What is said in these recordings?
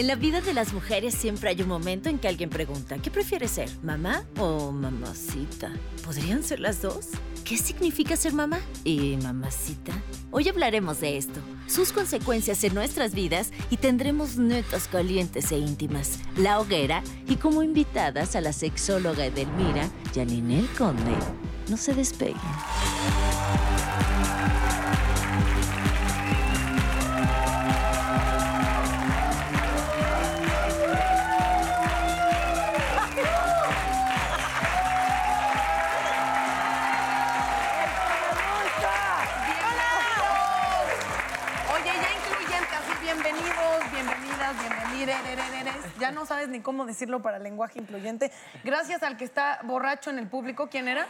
En la vida de las mujeres siempre hay un momento en que alguien pregunta, ¿qué prefieres ser, mamá o mamacita? ¿Podrían ser las dos? ¿Qué significa ser mamá y mamacita? Hoy hablaremos de esto, sus consecuencias en nuestras vidas y tendremos netas calientes e íntimas, la hoguera y como invitadas a la sexóloga Edelmira, Janine El Conde. No se despeguen. Ya no sabes ni cómo decirlo para lenguaje incluyente. Gracias al que está borracho en el público. ¿Quién era?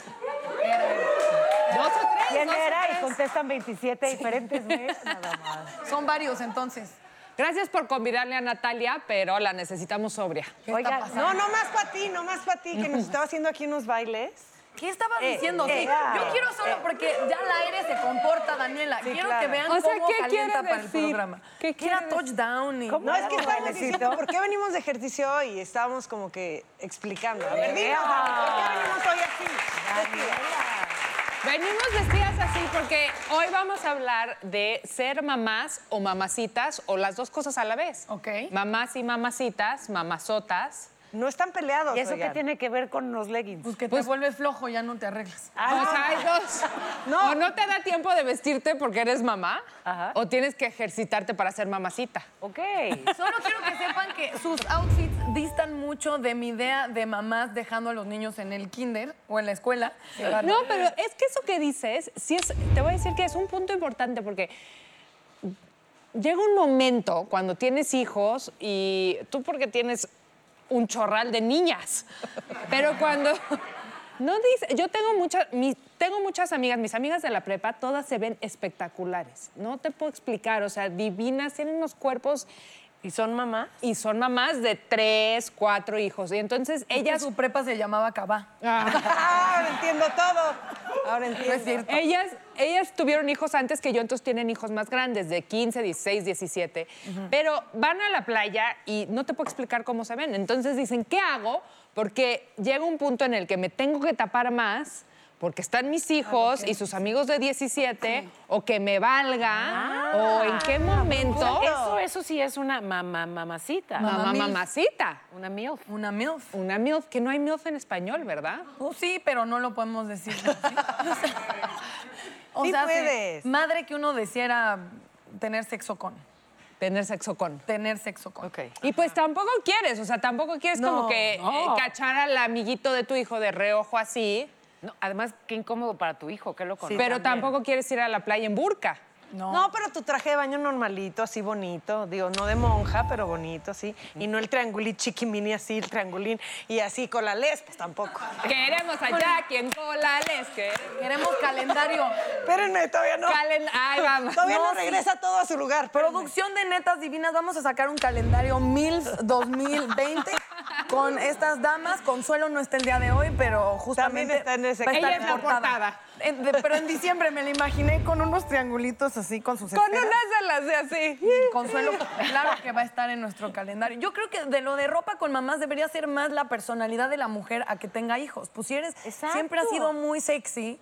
Dos o tres. ¿Quién dos o era? tres. Y contestan 27 diferentes veces, nada más. Son varios entonces. Gracias por convidarle a Natalia, pero la necesitamos sobria. ¿Qué Oiga, no, no más para ti, no más para ti, que nos estaba haciendo aquí unos bailes. ¿Qué estabas Eh, diciendo? eh, Sí, ah, yo quiero solo eh. porque ya al aire se comporta, Daniela. Sí, quiero claro. que vean O sea, cómo ¿qué calienta para el programa. ¿Qué era decir? touchdown y... No, es que estábamos diciendo por qué venimos de ejercicio hoy y estábamos como que explicando. A ver, dinos, ¿por qué venimos hoy aquí? Venimos vestidas así porque hoy vamos a hablar de ser mamás o mamacitas o las dos cosas a la vez. Ok. Mamás y mamacitas, mamazotas. No están peleados, ¿Y eso qué tiene que ver con los leggings? Pues que te Pues- vuelves flojo, ya no te arreglas. Ah, o sea, hay dos. No. O no te da tiempo de vestirte porque eres mamá, Ajá. o tienes que ejercitarte para ser mamacita. Ok. Solo quiero que sepan que sus outfits distan mucho de mi idea de mamás dejando a los niños en el kinder o en la escuela. No, pero es que eso que dices, sí es, te voy a decir que es un punto importante porque llega un momento cuando tienes hijos y tú porque tienes un chorral de niñas, pero cuando no dice, yo tengo muchas, mi- tengo muchas amigas, mis amigas de la prepa, todas se ven espectaculares. No te puedo explicar, o sea, divinas, tienen unos cuerpos ¿Y son mamás? y son mamás de tres, cuatro hijos. Y entonces Ella ellas su prepa se llamaba Cabá. Ah, ahora entiendo todo. Ahora No es entiendo. cierto. Ellas, ellas tuvieron hijos antes que yo, entonces tienen hijos más grandes, de 15, 16, 17. Pero van a la playa y no te puedo explicar cómo se ven. Entonces dicen, ¿qué hago? Porque llega un punto en el que me tengo que tapar más porque están mis hijos y sus amigos de 17, o que me valga, o en qué momento. Eso, eso sí es una mamá, mamacita. Mamá, mamacita. Una MILF. Una MILF. Una MILF, que no hay MILF en español, ¿verdad? Oh, sí, pero no lo podemos decir. ¿sí? O Sí sea, puedes. madre que uno deseara tener sexo con. Tener sexo con. Tener sexo con. Ok. Y pues tampoco quieres, o sea, tampoco quieres como No, que no. eh, cachar al amiguito de tu hijo de reojo así, No, además, qué incómodo para tu hijo, qué loco. ¿no? pero También. tampoco quieres ir a la playa en burka. No. No, pero tu traje de baño normalito, así bonito. Digo, no de monja, pero bonito, así. Y no el triangulín chiquimini así, el triangulín. Y así con la les, pues tampoco. Queremos a Jackie en Colales, que Queremos calendario. Espérenme, todavía no. Calen... Ay, vamos. Todavía no, No, sí. regresa todo a su lugar. espérenme. Producción de Netas Divinas, vamos a sacar un calendario MILF 2020 con estas damas. Consuelo no está el día de hoy, pero justamente está en ese va a estar Ella es la portada. En- de- pero en diciembre me la imaginé con unos triangulitos así, con sus Con esferas. unas de las de así. Consuelo, claro que va a estar en nuestro calendario. Yo creo que de lo de ropa con mamás debería ser más la personalidad de la mujer a que tenga hijos. Pues si eres, Exacto. siempre has sido muy sexy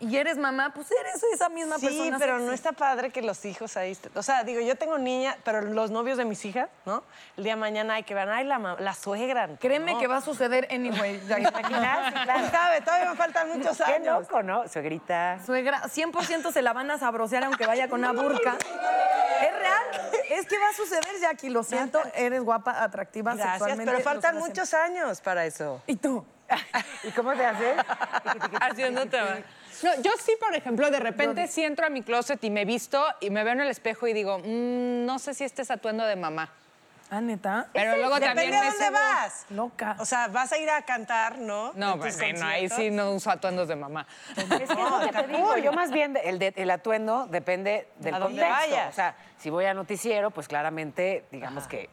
y eres mamá, pues eres esa misma Sí, persona. pero sexy. no está padre que los hijos ahí. O sea, digo, yo tengo niña, pero los novios de mis hijas, ¿no? El día de mañana hay que ver, ay, la, la suegra. Créeme No. que va a suceder anyway. ya imaginas. ¿Quién sabe? Todavía me faltan muchos Qué años. loco, ¿no? Suegrita. Suegra, 100% se la van a sabrosear aunque vaya con una burka. Es real. Es que va a suceder, Jackie. Lo siento, eres guapa, atractiva Gracias, sexualmente. pero faltan muchos años para eso. ¿Y tú? ¿Y cómo te haces? Haciéndote. No, yo sí, por ejemplo, de repente sí entro a mi closet y me visto y me veo en el espejo y digo, "Mm, no sé si este es atuendo de mamá. Ah, ¿neta? Pero luego Depende también de me dónde vas. Loca. O sea, vas a ir a cantar, ¿no? No, En tus bueno, ahí sí no uso atuendos de mamá. Es que es lo que te digo. Yo más bien, de- el, de- el atuendo depende del A dónde contexto. vayas. O sea, si voy a noticiero, pues claramente, digamos que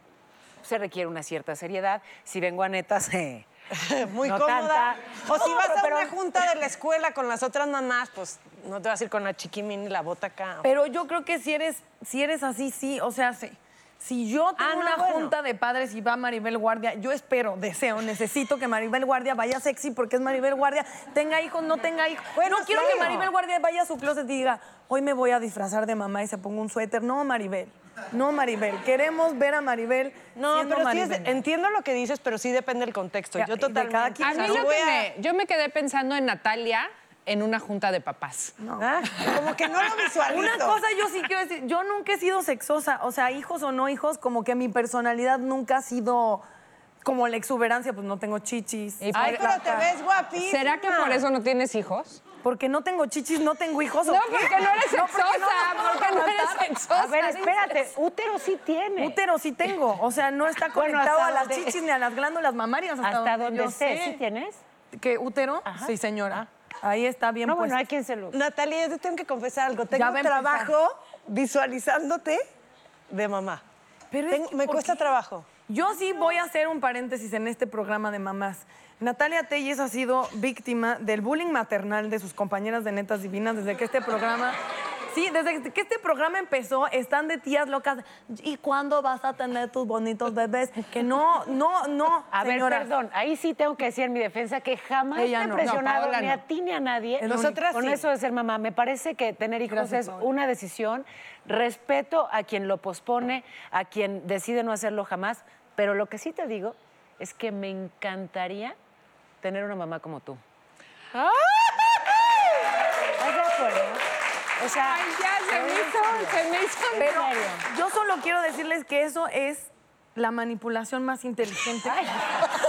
se requiere una cierta seriedad. Si vengo a netas, eh, Muy no cómoda. tanta. O si vas a pero- una junta de la escuela con las otras mamás, pues no te vas a ir con la chiquimini y la bota acá. Pero yo creo que si eres, si eres así, sí. O sea, sí. Si yo tengo Ah, no, una bueno. junta de padres y va Maribel Guardia, yo espero, deseo, necesito que Maribel Guardia vaya sexy porque es Maribel Guardia, tenga hijos, no tenga hijos. Bueno, no quiero que Maribel Guardia vaya a su closet y diga, hoy me voy a disfrazar de mamá y se ponga un suéter. No, Maribel. No, Maribel. Queremos ver a Maribel. No, siendo pero sí es- entiendo lo que dices, pero sí depende del contexto. Ya, Yo totalmente. cada quien. A mí lo voy que a- me, yo me quedé pensando en Natalia en una junta de papás. Ah, como que no lo visualizo. Una cosa yo sí quiero decir, yo nunca he sido sexosa, o sea, hijos o no hijos, como que mi personalidad nunca ha sido como la exuberancia, pues no tengo chichis. Y Ay, pero te ves guapísima. ¿Será que por eso no tienes hijos? Porque no tengo chichis, no tengo hijos. ¿o No, qué? porque no eres No, porque sexosa, no las puedo porque no eres sexosa. A ver, espérate, útero sí tiene. Útero sí tengo, o sea, no está conectado a las donde- chichis ni a las glándulas mamarias. Hasta, Hasta donde yo sé, ¿sí tienes? ¿Qué, útero? Sí, señora. Ahí está bien No, bueno, hay quien se lo... Natalia, yo te tengo que confesar algo. Tengo empezar. trabajo visualizándote de mamá. Pero es Tengo- que, me ¿por cuesta qué? trabajo. Yo sí voy a hacer un paréntesis en este programa de mamás. Natalia Telles ha sido víctima del bullying maternal de sus compañeras de Netas Divinas desde que este programa... Sí, desde que este programa empezó, están de tías locas. ¿Y cuándo vas a tener tus bonitos bebés? Que no, no, no, A ver, perdón, ahí sí tengo que decir en mi defensa que jamás Ella te he presionado No, ni no. a ti ni a nadie. Nosotras con sí. eso de ser mamá. Me parece que tener hijos Gracias, es Paola. una decisión. Respeto a quien lo pospone, a quien decide no hacerlo jamás. Pero lo que sí te digo es que me encantaría tener una mamá como tú. ¿Estás de acuerdo? O sea, Ay, ya, se me hizo, se me hizo Pero yo solo quiero decirles que eso es la manipulación más inteligente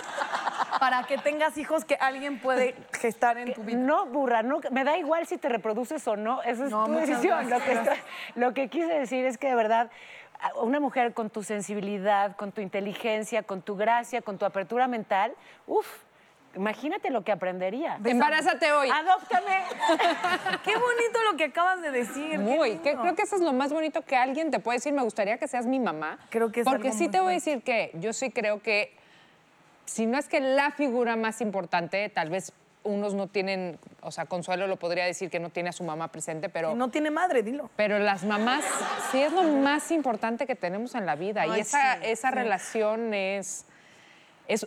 para que tengas hijos que alguien puede gestar en tu vida. No, burra, no, me da igual si te reproduces o no, esa es No, tu decisión. Lo que, estoy- lo que quise decir es que de verdad, una mujer con tu sensibilidad, con tu inteligencia, con tu gracia, con tu apertura mental, uff, imagínate lo que aprendería. Embarázate hoy. Adóptame. Qué bonito lo que acabas de decir. Muy, que creo que eso es lo más bonito que alguien te puede decir. Me gustaría que seas mi mamá. Creo que es Porque algo sí te voy a decir que yo sí creo que, si no es que la figura más importante, tal vez unos no tienen, o sea, Consuelo lo podría decir que no tiene a su mamá presente, pero, No tiene madre, dilo. pero las mamás sí es lo más importante que tenemos en la vida. y esa, sí, esa relación es, es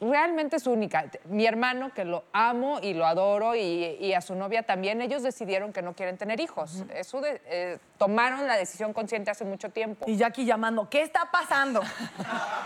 realmente es única. Mi hermano, que lo amo y lo adoro, y, y a su novia también, ellos decidieron que no quieren tener hijos. Es su de- eh, tomaron la decisión consciente hace mucho tiempo. Y Jackie llamando, ¿qué está pasando?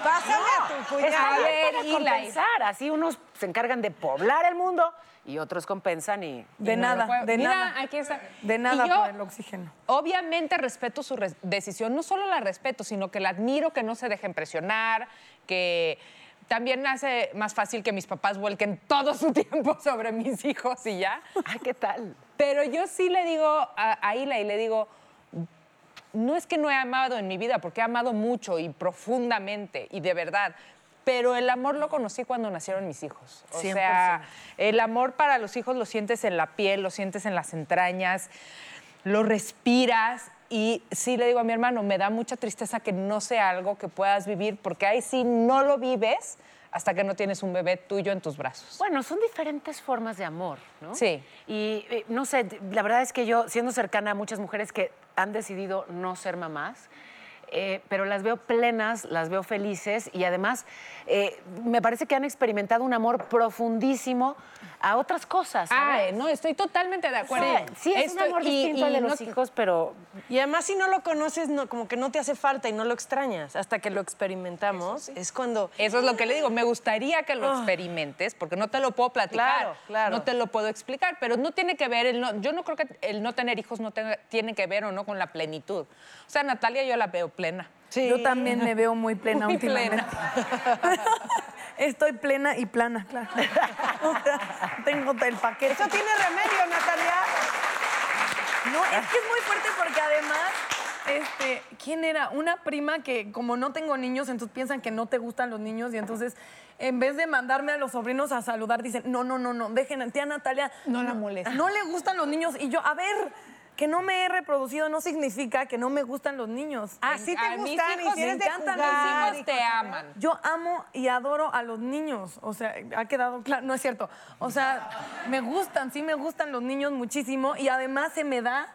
Pásale a tu cuñada. A ver, compensar. Así unos se encargan de poblar el mundo y otros compensan y... De Y no nada, de Mira, nada. aquí está. De nada yo, por el oxígeno. Obviamente respeto su res- decisión, no solo la respeto, sino que la admiro, que no se dejen presionar, que también hace más fácil que mis papás vuelquen todo su tiempo sobre mis hijos y ya. Ay, ¿qué tal? Pero yo sí le digo a, a Ila y le digo, no es que no he amado en mi vida, porque he amado mucho y profundamente y de verdad. Pero el amor lo conocí cuando nacieron mis hijos. O sea, el amor para los hijos lo sientes en la piel, lo sientes en las entrañas, lo respiras. Y sí le digo a mi hermano, me da mucha tristeza que no sea algo que puedas vivir, porque ahí sí no lo vives hasta que no tienes un bebé tuyo en tus brazos. Bueno, son diferentes formas de amor, ¿no? Sí. Y eh, no sé, la verdad es que yo, siendo cercana a muchas mujeres que han decidido no ser mamás, eh, pero las veo plenas, las veo felices y además eh, me parece que han experimentado un amor profundísimo a otras cosas. Ah, no, estoy totalmente de acuerdo. sea, sí, es un amor y- distinto al de los hijos, pero Y además si no lo conoces, no, como que no te hace falta y no lo extrañas. Hasta que lo experimentamos, es cuando... Eso es lo que le digo. Me gustaría que lo experimentes, porque no te lo puedo platicar. Claro, claro. No te lo puedo explicar, pero no tiene que ver, el no- yo no creo que el no tener hijos no tenga- tiene que ver o no con la plenitud. O sea, Natalia yo la veo plena. Yo también me veo muy plena Muy últimamente. Estoy plena y plana, claro. Tengo el paquete. Eso tiene remedio, Natalia. No, es que es muy fuerte porque además, este, ¿quién era? Una prima que como no tengo niños, entonces piensan que no te gustan los niños y entonces en vez de mandarme a los sobrinos a saludar, dicen, no, no, no, no, dejen, tía Natalia. No la molesta. No le gustan los niños y yo, a ver, que no me he reproducido no significa que no me gustan los niños. Ah, sí te gustan y si me de encantan Mis hijos te aman. Yo amo y adoro a los niños. O sea, ha quedado claro. No es cierto. O sea, me gustan, sí me gustan los niños muchísimo. Y además se me da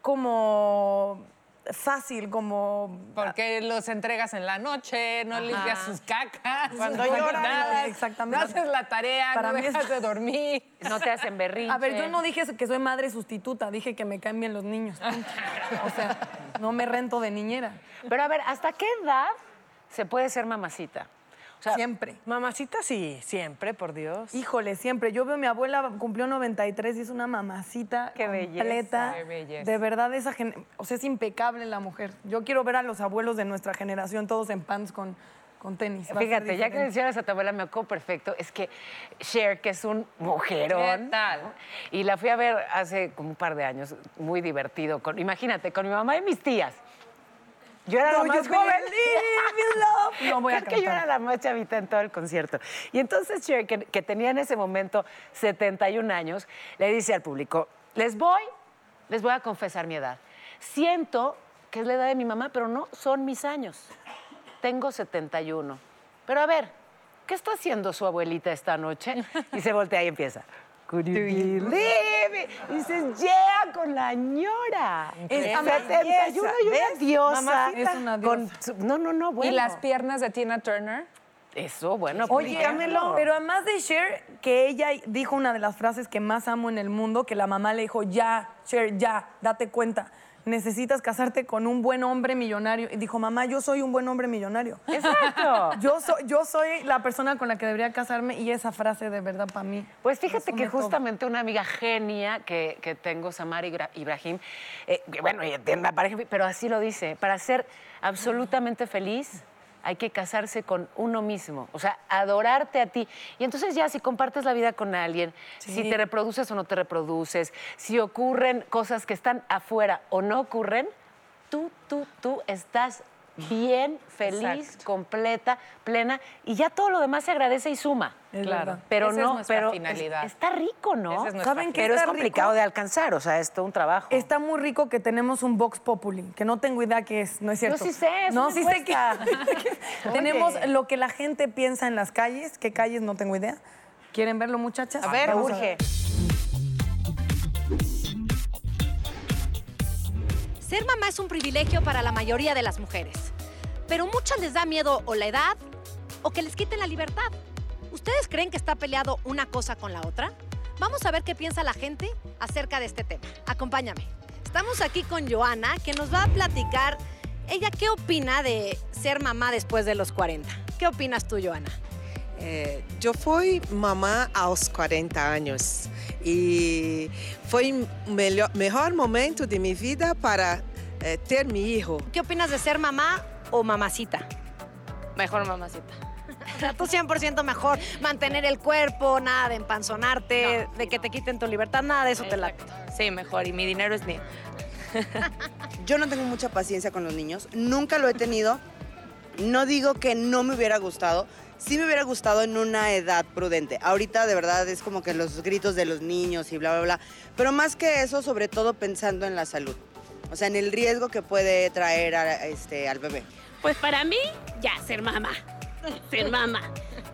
como fácil como... Porque los entregas en la noche, no limpias sus cacas. Cuando nada, exactamente. No haces la tarea, Para no mí es- dejas de dormir. No te hacen berrinche. A ver, yo no dije que soy madre sustituta, dije que me caen bien los niños. O sea, no me rento de niñera. Pero a ver, ¿hasta qué edad se puede ser mamacita? O sea, Siempre. Mamacita sí, siempre, por Dios. Híjole, siempre. Yo veo a mi abuela cumplió 93 y es una mamacita Qué belleza, completa. qué belleza. De verdad, esa gen- o sea, es impecable la mujer. Yo quiero ver a los abuelos de nuestra generación todos en pants con, con tenis. Fíjate, ya que mencionas a tu abuela, me acuerdo perfecto, es que Cher, que es un mujerón. ¿Qué tal? Y la fui a ver hace como un par de años, muy divertido. Con, imagínate, con mi mamá y mis tías. Yo era No, la más joven. love. No voy a que yo era la más chavita en todo el concierto. Y entonces Cher, que, que tenía en ese momento 71 años, le dice al público, les voy, les voy a confesar mi edad. Siento que es la edad de mi mamá, pero no son mis años. Tengo 71. Pero a ver, ¿qué está haciendo su abuelita esta noche? Y se voltea y empieza. Could you believe dices, yeah, con la ñora. Es una 71 y una ¿ves? diosa. Mamacita. Es una con su- no, no, no, bueno. ¿Y las piernas de Tina Turner? Eso, bueno, Oye, pero además de Cher, que ella dijo una de las frases que más amo en el mundo, que la mamá le dijo, ya, Cher, ya, date cuenta, necesitas casarte con un buen hombre millonario. Y dijo, mamá, yo soy un buen hombre millonario. Exacto. Yo soy, yo soy la persona con la que debería casarme y esa frase de verdad para mí. Pues fíjate que todo. justamente una amiga genia que, que tengo, Samar Ibra- Ibrahim, eh, que bueno, ella tiene una pareja, pero así lo dice, para ser absolutamente feliz hay que casarse con uno mismo, o sea, adorarte a ti. Y entonces ya si compartes la vida con alguien, si te reproduces o no te reproduces, si ocurren cosas que están afuera o no ocurren, tú, tú, tú estás bien, feliz, Exacto. completa, plena, y ya todo lo demás se agradece y suma. Es Claro. Pero Esa es no, nuestra pero es- finalidad. está rico, ¿no? Es ¿Saben qué pero es complicado rico? de alcanzar, o sea, es todo un trabajo. Está muy rico que tenemos un Vox Populi, que no tengo idea qué es, no es cierto. sí sé, es No, una sí sé que encuesta. tenemos lo que la gente piensa en las calles, qué calles no tengo idea. ¿Quieren verlo, muchachas? a ver, urge. Ser mamá es un privilegio para la mayoría de las mujeres, pero muchas les da miedo o la edad o que les quiten la libertad. ¿Ustedes creen que está peleado una cosa con la otra? Vamos a ver qué piensa la gente acerca de este tema. Acompáñame. Estamos aquí con Joana, que nos va a platicar ella qué opina de ser mamá después de los 40. ¿Qué opinas tú, Joana? Eh, yo fui mamá a los 40 años y fue el mejor momento de mi vida para eh, ter mi hijo. ¿Qué opinas de ser mamá o mamacita? Mejor mamacita. O sea, tú 100% mejor. Mantener el cuerpo, nada de empanzonarte, de que te quiten tu libertad, nada de eso te la... Sí, mejor. Y mi dinero es mío. Yo no tengo mucha paciencia con los niños, nunca lo he tenido. No digo que no me hubiera gustado, sí me hubiera gustado en una edad prudente. Ahorita de verdad es como que los gritos de los niños y bla, bla, bla. Pero más que eso, sobre todo pensando en la salud. O sea, en el riesgo que puede traer a- este, al bebé. Pues para mí, ya, ser mamá. Ser mamá.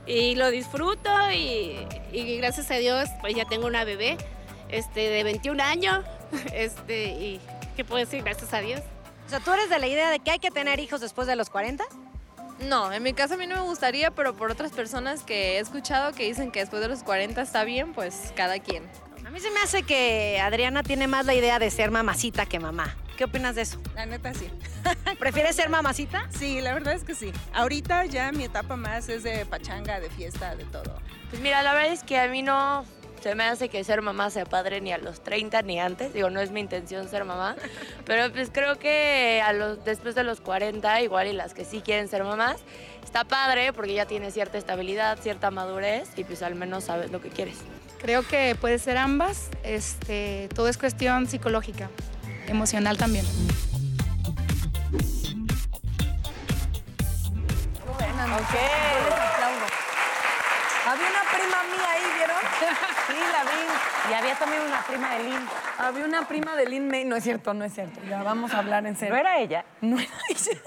Y lo disfruto y, y gracias a Dios, pues ya tengo una bebé este, de 21 años. Este, y ¿qué puedo decir? Gracias a Dios. O sea, ¿tú eres de la idea de que hay que tener hijos después de los 40? No, en mi caso a mí no me gustaría, pero por otras personas que he escuchado que dicen que después de los 40 está bien, pues cada quien. A mí se me hace que Adriana tiene más la idea de ser mamacita que mamá. ¿Qué opinas de eso? La neta sí. ¿Prefieres ser mamacita? Sí, la verdad es que sí. Ahorita ya mi etapa más es de pachanga, de fiesta, de todo. Pues mira, la verdad es que a mí no se me hace que ser mamá sea padre ni a los 30 ni antes. Digo, no es mi intención ser mamá. Pero pues creo que a los, después de los 40, igual y las que sí quieren ser mamás, está padre porque ya tienes cierta estabilidad, cierta madurez y pues al menos sabes lo que quieres. Creo que puede ser ambas. Este, todo es cuestión psicológica, emocional también. Ok. Yo les aplaudo. Había una prima mía ahí. Sí, la vi. Y había también una prima de Lynn. Había una prima de Lynn May. No es cierto, no es cierto. Ya vamos a hablar en serio. ¿No era ella? No era ella.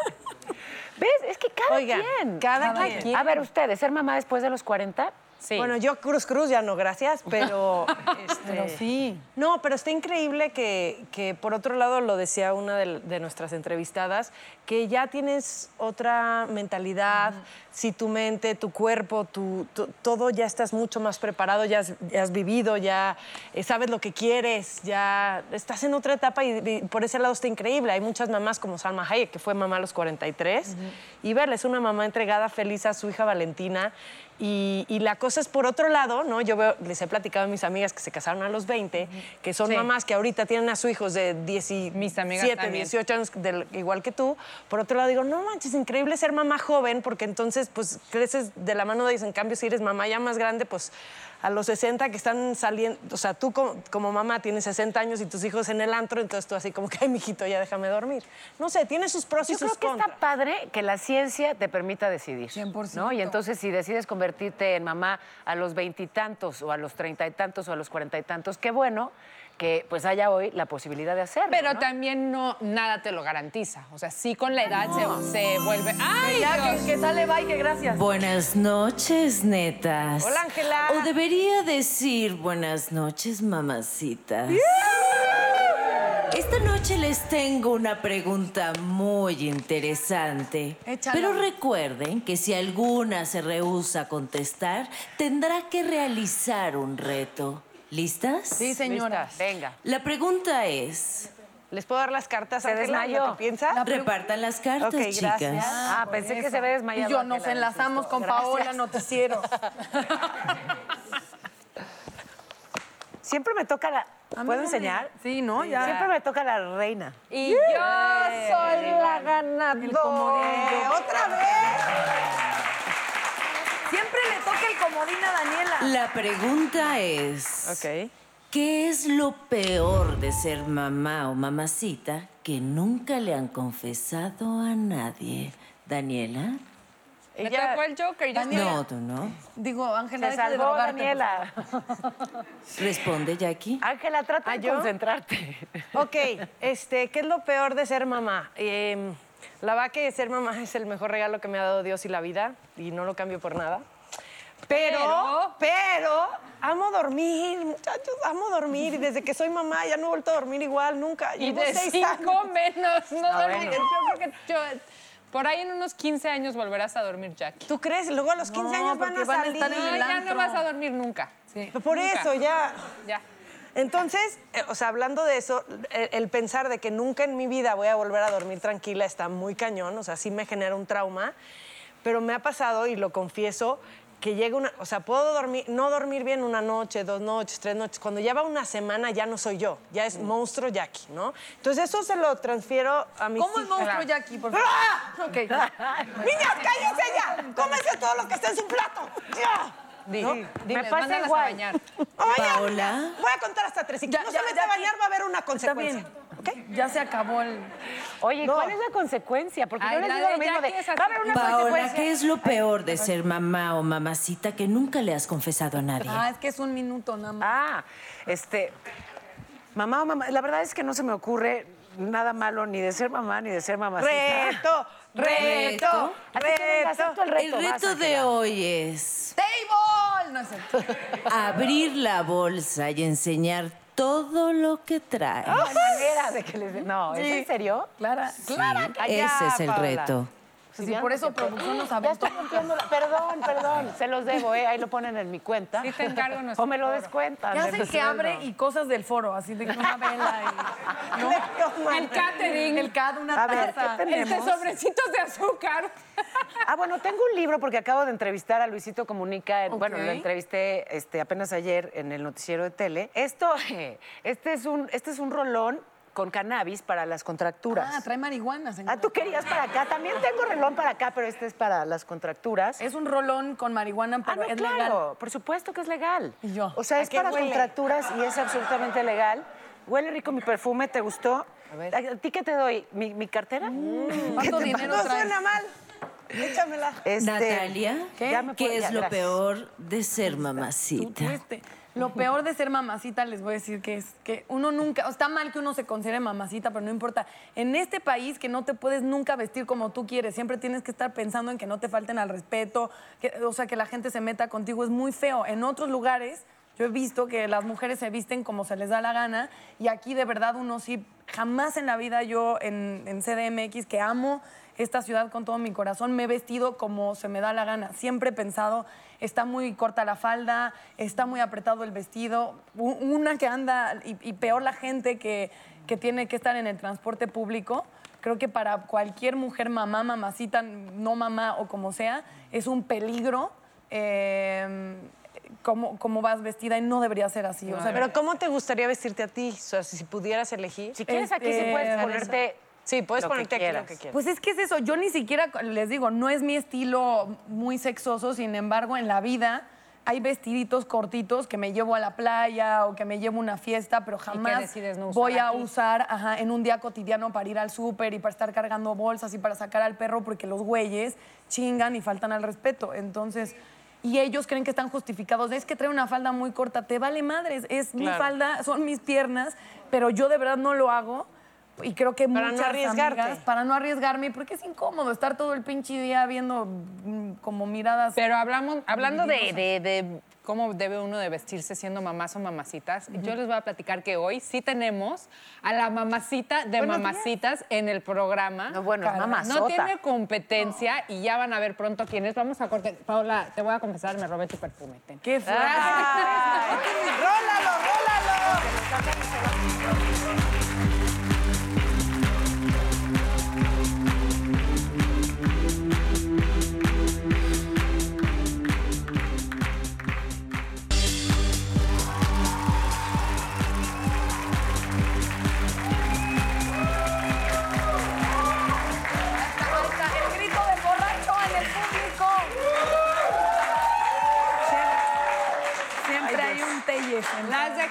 ¿Ves? Es que cada Oigan, quien. cada quien. A ver, ustedes, ¿ser mamá después de los 40? Bueno, yo Cruz Cruz ya no, gracias, pero... este, Pero sí. No, pero está increíble que, que, por otro lado, lo decía una de, de nuestras entrevistadas, que ya tienes otra mentalidad, si tu mente, tu cuerpo, tu, tu- todo ya estás mucho más preparado, ya has, ya has vivido, ya eh, sabes lo que quieres, ya estás en otra etapa y, y por ese lado está increíble. Hay muchas mamás como Salma Hayek, que fue mamá a los 43, y verla, es una mamá entregada, feliz a su hija Valentina. Y, y la cosa es por otro lado, ¿no? Yo veo- les he platicado a mis amigas que se casaron a los 20, que son Sí. mamás que ahorita tienen a sus hijos de 17, también. 18 años, del- igual que tú. Por otro lado, digo, no manches, increíble ser mamá joven, porque entonces, pues, creces de la mano de ellos. En cambio, si eres mamá ya más grande, pues, a los 60 que están saliendo, o sea, tú como, como mamá tienes 60 años y tus hijos en el antro, entonces tú así como que, ay, mijito, ya déjame dormir. No sé, tiene sus pros y Yo sus creo que contras. está padre que la ciencia te permita decidir. 100%. ¿no? Y entonces, si decides convertirte en mamá a los veintitantos, o a los treinta y tantos, o a los cuarenta y tantos, qué bueno que pues haya hoy la posibilidad de hacerlo. Pero ¿no? también no, nada te lo garantiza. O sea, sí con la edad se, se vuelve. ¡Ay! Ya, Dios! que, que sale, bye, que gracias. Buenas noches, netas. Hola, Ángela. O debería decir buenas noches, mamacitas. Esta noche les tengo una pregunta muy interesante. Échala. Pero recuerden que si alguna se rehúsa a contestar, tendrá que realizar un reto. ¿Listas? Sí, señora. Listas, Venga. La pregunta es, ¿Les puedo dar las cartas? Se desmayó. lo que piensa? repartan las cartas, Ok, gracias. chicas. Ah, pensé que se había desmayado. Y yo nos enlazamos con Gracias. Paola Noticiero. Siempre me toca la. ¿Puedo enseñar? Sí, ¿no? Ya. Siempre me toca la reina. Y yo soy la ganadora. ¡Otra vez! Siempre le Daniela. La pregunta es... Ok. ¿Qué es lo peor de ser mamá o mamacita que nunca le han confesado a nadie? Daniela. Me Ella- tocó el Joker. Ya No, tú no. Digo, Ángela, Se deja salvó Daniela. Responde, Jackie. Ángela, trata de ¿Ah, yo? concentrarte. Ok, este, ¿qué es lo peor de ser mamá? Eh, la verdad que ser mamá es el mejor regalo que me ha dado Dios y la vida y no lo cambio por nada. Pero, pero, amo dormir, muchachos, amo dormir y desde que soy mamá ya no he vuelto a dormir igual, nunca. Y Llevo de seis cinco años. menos. No Ah, dormí. bueno. Yo creo que yo, por ahí en unos 15 años volverás a dormir, Jackie. ¿Tú crees? Luego a los 15 No, años van a van a salir. estar en Ay, el ya no vas a dormir nunca. Sí. Por Nunca. eso, ya. Ya. Entonces, eh, o sea, hablando de eso, el, el pensar de que nunca en mi vida voy a volver a dormir tranquila está muy cañón, o sea, sí me genera un trauma, pero me ha pasado, y lo confieso, que llega una, o sea, puedo dormir, no dormir bien una noche, dos noches, tres noches, cuando ya va una semana ya no soy yo, ya es monstruo Jackie, ¿no? Entonces eso se lo transfiero a mis ¿Cómo es monstruo Jackie, por favor? ¡Ah! Ok. ¡Niñas, cállense ya! ¡Cómense todo lo que está en su plato! ¡Ya! Diles, pasa mándalas a igual. bañar. Oye, Paola. Voy a contar hasta tres. Y Ya, no se mete a bañar, va a haber una Está consecuencia. Ya se acabó el... Oye, No. ¿cuál es la consecuencia? Porque Ay, yo les digo lo mismo de, va a haber una Paola, consecuencia. ¿qué es lo peor de ser mamá o mamacita que nunca le has confesado a nadie? Ah, es que es un minuto nada más. Ah, este. Mamá o mamá, la verdad es que no se me ocurre nada malo ni de ser mamá ni de ser mamacita. Reto, reto, acepto el reto. El reto de hoy es ¡Table! No es cierto. abrir la bolsa y enseñar todo lo que trae. No hay manera de que les... No, ¿es Sí. en serio? Clara, Clara. Allá, Ese es el Paola. Sí, por eso producción nos Ya estoy rompiendo la- Perdón, perdón. Se los debo, ¿eh? Ahí lo ponen en mi cuenta. Sí te encargo nuestro O me lo descuentan. Ya sé que abre y cosas del foro, así de que una vela y... ¿no? El catering. El CAD, una A ver, taza. ¿qué tenemos? Este sobrecitos de azúcar. Ah, bueno, tengo un libro porque acabo de entrevistar a Luisito Comunica. en- Bueno, lo entrevisté este, apenas ayer en el noticiero de tele. Esto, este es un, este es un rolón con cannabis para las contracturas. Ah, trae marihuana, señora. Ah, tú querías para acá. También tengo relón para acá, pero este es para las contracturas. Es un rolón con marihuana, Ah, pero no, es claro, legal. por supuesto que es legal. Y yo, O sea, ¿a es qué para huele? contracturas y es absolutamente legal. Huele rico mi perfume, ¿te gustó? A ver. ¿A ti qué te doy? ¿Mi, mi cartera? ¿Cuánto dinero No traes? suena mal. Échamela. Este, Natalia, ¿Qué? Me ¿qué puedo- es ya, lo gracias. peor de ser mamacita? Este, Lo peor de ser mamacita, les voy a decir que es que uno nunca, está mal que uno se considere mamacita, pero no importa. En este país que no te puedes nunca vestir como tú quieres, siempre tienes que estar pensando en que no te falten al respeto, que, o sea, que la gente se meta contigo, es muy feo. En otros lugares yo he visto que las mujeres se visten como se les da la gana y aquí de verdad uno sí, jamás en la vida yo en, en CDMX, que amo esta ciudad con todo mi corazón, me he vestido como se me da la gana. Siempre he pensado, está muy corta la falda, está muy apretado el vestido, una que anda, y, y peor la gente que, que tiene que estar en el transporte público. Creo que para cualquier mujer, mamá, mamacita, no mamá o como sea, es un peligro. eh, cómo, cómo vas vestida y no debería ser así. O sea, Pero ¿cómo te gustaría vestirte a ti? O sea, si pudieras elegir. Si quieres, aquí sí puedes ponerte Sí, puedes lo que ponerte aquí lo que quieras. Pues es que es eso, yo ni siquiera, les digo, no es mi estilo muy sexoso, sin embargo, en la vida hay vestiditos cortitos que me llevo a la playa o que me llevo a una fiesta, pero jamás no voy a aquí. usar ajá, en un día cotidiano para ir al súper y para estar cargando bolsas y para sacar al perro porque los güeyes chingan y faltan al respeto. Entonces, y ellos creen que están justificados. Es que trae una falda muy corta, te vale madres, es mi falda, son mis piernas, pero yo de verdad no lo hago. Y creo que Para no muchas arriesgarte. amigas, para no arriesgarme, porque es incómodo estar todo el pinche día viendo mm, como miradas. Pero hablamos, hablando de, de- de cómo debe uno de vestirse siendo mamás o mamacitas, yo les voy a platicar que hoy sí tenemos a la mamacita de Buenos mamacitas en el programa. No, bueno, es Caray. mamazota. No tiene competencia y ya van a ver pronto quién es. Vamos a cortar. Paola, te voy a confesar, me robé tu perfume. ten. ¡Qué fuerte! ¡Rólalo, rólalo!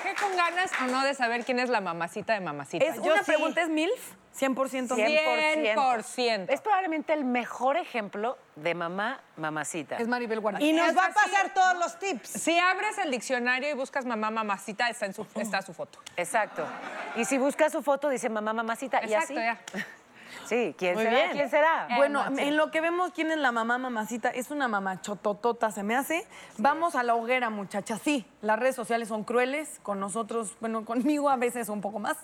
Dejé con ganas o no de saber quién es la mamacita de mamacitas? Es una pregunta, ¿es MILF? 100% 100%. Es probablemente el mejor ejemplo de mamá, mamacita. Es Maribel Guardia. Y nos Es va a pasar todos los tips. Si abres el diccionario y buscas mamá mamacita, está, en su, está su foto. Exacto. Y si buscas su foto, dice mamá, mamacita. Exacto, y así. ya. Sí, ¿quién Muy será? bien. ¿Quién será? Bueno, en lo que vemos quién es la mamá mamacita, es una mamá chototota, se me hace. Vamos a la hoguera, muchachas. Sí, las redes sociales son crueles, con nosotros, bueno, conmigo a veces un poco más,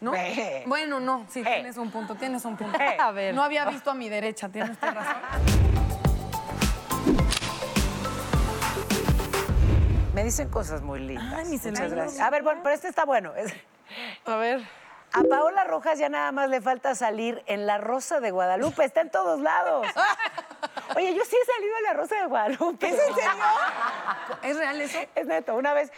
¿no? Eh. Bueno, no, sí, Eh. tienes un punto, tienes un punto. Eh. A ver. No había visto a mi derecha, tienes usted razón. Me dicen cosas muy lindas. Ay, mi Muchas gracias. A ver, bueno, pero este está bueno. A ver. A Paola Rojas ya nada más le falta salir en La Rosa de Guadalupe. Está en todos lados. Oye, yo sí he salido en La Rosa de Guadalupe. ¿Es en serio? ¿Es real eso? Es neto. Una vez,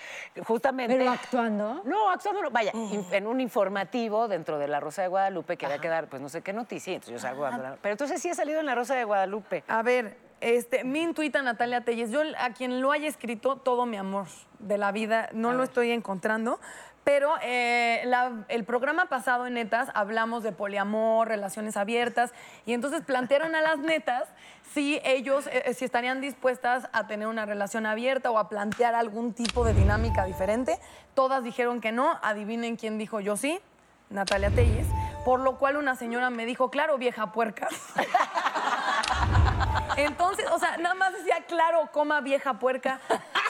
justamente... ¿Pero actuando? No, actuando no. Vaya, en un informativo dentro de La Rosa de Guadalupe que había que dar, pues no sé qué noticia, entonces yo salgo a Pero entonces sí he salido en La Rosa de Guadalupe. A ver, este, mi intuita Natalia Telles, yo a quien lo haya escrito, todo mi amor de la vida, no lo estoy encontrando, pero eh, el programa pasado en Netas hablamos de poliamor, relaciones abiertas, y entonces plantearon a las netas si ellos, eh, si estarían dispuestas a tener una relación abierta o a plantear algún tipo de dinámica diferente. Todas dijeron que no, adivinen quién dijo yo sí. Natalia Telles, por lo cual una señora me dijo, claro, vieja puerca. Entonces, o sea, nada más decía, claro, coma vieja puerca.